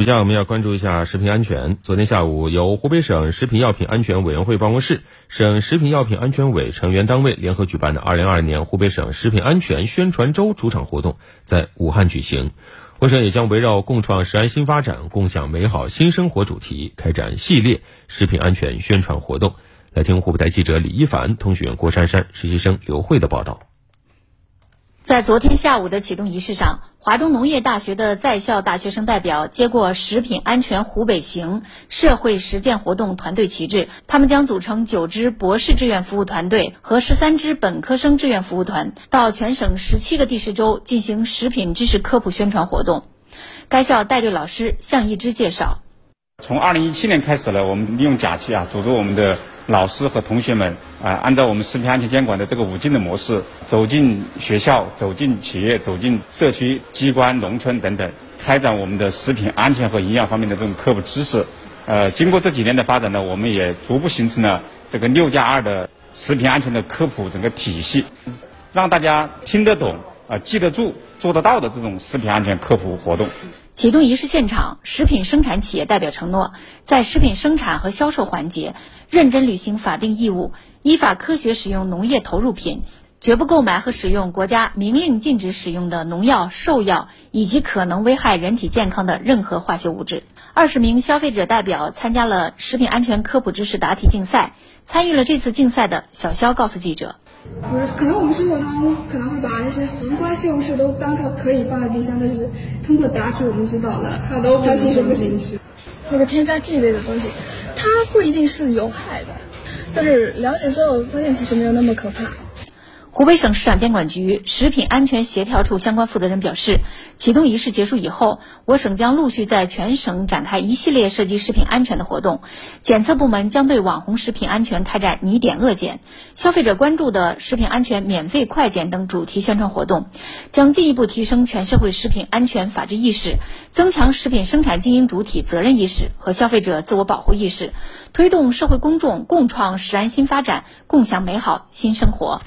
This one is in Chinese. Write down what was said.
接下我们要关注一下食品安全。昨天下午，由湖北省食品药品安全委员会办公室、省食品药品安全委成员单位联合举办的2022年湖北省食品安全宣传周主场活动在武汉举行。会上也将围绕“共创食安新发展，共享美好新生活”主题开展系列食品安全宣传活动。来听湖北台记者李一凡、通讯员郭珊珊、实习生刘慧的报道。在昨天下午的启动仪式上，华中农业大学的在校大学生代表接过“食品安全湖北行”社会实践活动团队旗帜，他们将组成九支博士志愿服务团队和十三支本科生志愿服务团，到全省十七个地市州进行食品知识科普宣传活动。该校带队老师向一之介绍：从二零一七年开始呢，我们利用假期啊，组织我们的。老师和同学们啊，按照我们食品安全监管的这个五进的模式，走进学校、走进企业、走进社区、机关、农村等等，开展我们的食品安全和营养方面的这种科普知识。呃，经过这几年的发展呢，我们也逐步形成了这个六加二的食品安全的科普整个体系，让大家听得懂、啊记得住、做得到的这种食品安全科普活动。启动仪式现场，食品生产企业代表承诺，在食品生产和销售环节认真履行法定义务，依法科学使用农业投入品，绝不购买和使用国家明令禁止使用的农药、兽药以及可能危害人体健康的任何化学物质。二十名消费者代表参加了食品安全科普知识答题竞赛。参与了这次竞赛的小肖告诉记者。不是，可能我们生活中可能会把那些黄瓜、西红柿都当做可以放在冰箱，但是通过答题我们知道了，它其实不行吃。那个添加剂类的东西，它不一定是有害的，但是了解之后发现其实没有那么可怕。湖北省市场监管局食品安全协调处相关负责人表示，启动仪式结束以后，我省将陆续在全省展开一系列涉及食品安全的活动。检测部门将对网红食品安全开展拟点恶检，消费者关注的食品安全免费快检等主题宣传活动，将进一步提升全社会食品安全法治意识，增强食品生产经营主体责任意识和消费者自我保护意识，推动社会公众共创食安新发展，共享美好新生活。